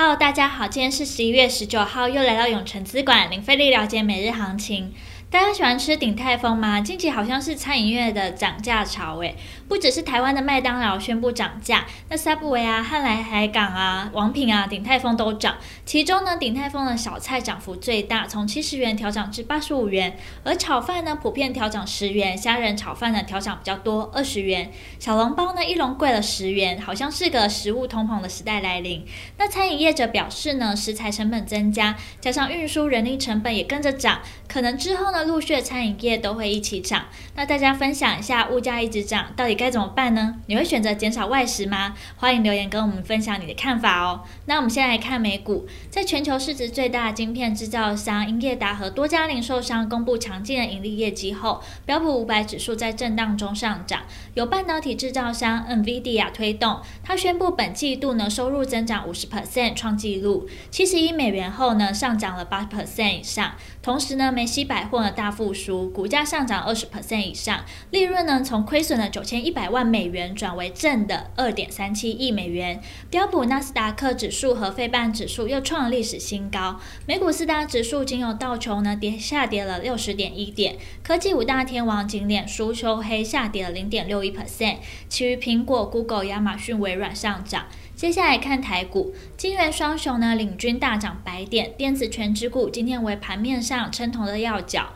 Hello，大家好，今天是十一月十九号，又来到永诚资管零费力了解每日行情。大家喜欢吃鼎泰丰吗？近期好像是餐饮业的涨价潮诶，不只是台湾的麦当劳宣布涨价，那 Subway 啊、汉来海港啊、王品啊、鼎泰丰都涨。其中呢，鼎泰丰的小菜涨幅最大，从七十元调涨至八十五元，而炒饭呢普遍调涨十元，虾仁炒饭呢调涨比较多，二十元。小笼包呢一笼贵了十元，好像是个食物通膨的时代来临。那餐饮业者表示呢，食材成本增加，加上运输人力成本也跟着涨，可能之后呢。陆续的餐饮业都会一起涨，那大家分享一下，物价一直涨，到底该怎么办呢？你会选择减少外食吗？欢迎留言跟我们分享你的看法哦。那我们先来看美股，在全球市值最大的晶片制造商英业达和多家零售商公布强劲的盈利业绩后，标普五百指数在震荡中上涨，由半导体制造商 NVIDIA 推动，它宣布本季度呢收入增长五十 percent 创纪录，七十亿美元后呢上涨了八 percent 以上，同时呢梅西百货大复苏，股价上涨二十 percent 以上，利润呢从亏损的九千一百万美元转为正的二点三七亿美元。标普纳斯达克指数和费半指数又创历史新高。美股四大指数仅有道琼呢跌下跌了六十点一点，科技五大天王仅脸书收黑下跌了零点六一 percent，其余苹果、Google、亚马逊、微软上涨。接下来看台股，金圆双雄呢领军大涨百点，电子全指股今天为盘面上撑头的要角。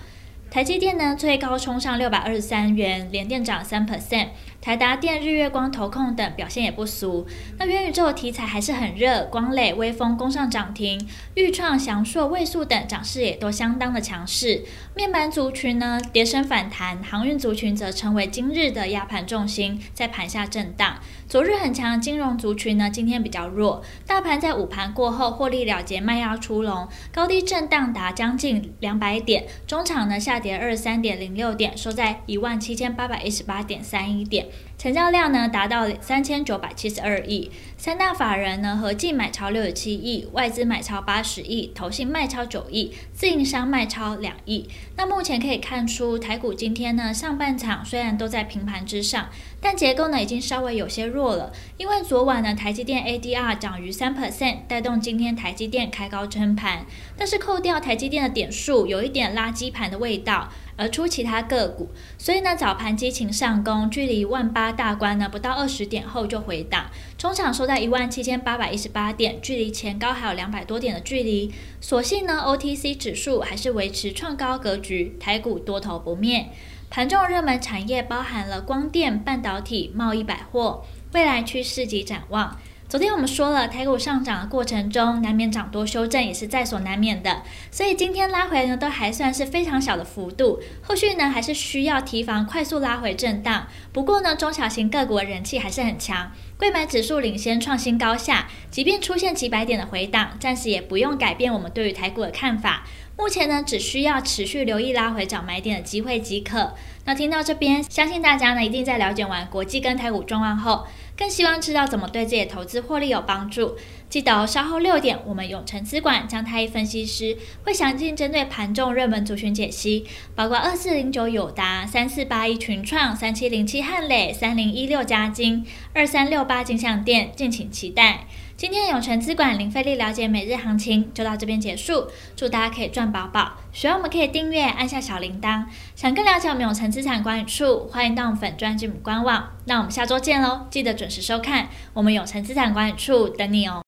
台积电呢最高冲上六百二十三元，连电涨三 percent。台达电、日月光、投控等表现也不俗。那元宇宙题材还是很热，光磊、微风攻上涨停，钰创、祥硕、位速等涨势也都相当的强势。面板族群呢跌升反弹，航运族群则成为今日的压盘重心，在盘下震荡。昨日很强的金融族群呢今天比较弱，大盘在午盘过后获利了结，卖压出笼，高低震荡达将近两百点，中场呢下跌二十三点零六点，收在一万七千八百一十八点三一点。成交量呢达到三千九百七十二亿，三大法人呢合计买超六十七亿，外资买超八十亿，投信卖超九亿，自营商卖超两亿。那目前可以看出，台股今天呢上半场虽然都在平盘之上，但结构呢已经稍微有些弱了，因为昨晚呢台积电 ADR 涨逾三 percent，带动今天台积电开高撑盘，但是扣掉台积电的点数，有一点垃圾盘的味道。而出其他个股，所以呢早盘激情上攻，距离万八大关呢不到二十点后就回档，中场收在一万七千八百一十八点，距离前高还有两百多点的距离。所幸呢 OTC 指数还是维持创高格局，台股多头不灭。盘中热门产业包含了光电、半导体、贸易百货，未来趋势及展望。昨天我们说了，台股上涨的过程中，难免涨多修正也是在所难免的，所以今天拉回呢，都还算是非常小的幅度，后续呢还是需要提防快速拉回震荡。不过呢，中小型个股的人气还是很强，柜买指数领先创新高下，即便出现几百点的回档，暂时也不用改变我们对于台股的看法。目前呢，只需要持续留意拉回涨买点的机会即可。那听到这边，相信大家呢一定在了解完国际跟台股状况后，更希望知道怎么对自己的投资获利有帮助。记得，稍后六点，我们永诚资管将太一分析师会详尽针对盘中热门族群解析，包括二四零九友达、三四八一群创、三七零七汉磊、三零一六嘉金、二三六八金像店，敬请期待。今天永诚资管零费力了解每日行情就到这边结束，祝大家可以赚饱饱。喜欢我们可以订阅，按下小铃铛。想更了解我们永诚资产管理处，欢迎到我们粉专进入官网。那我们下周见喽，记得准时收看我们永诚资产管理处等你哦。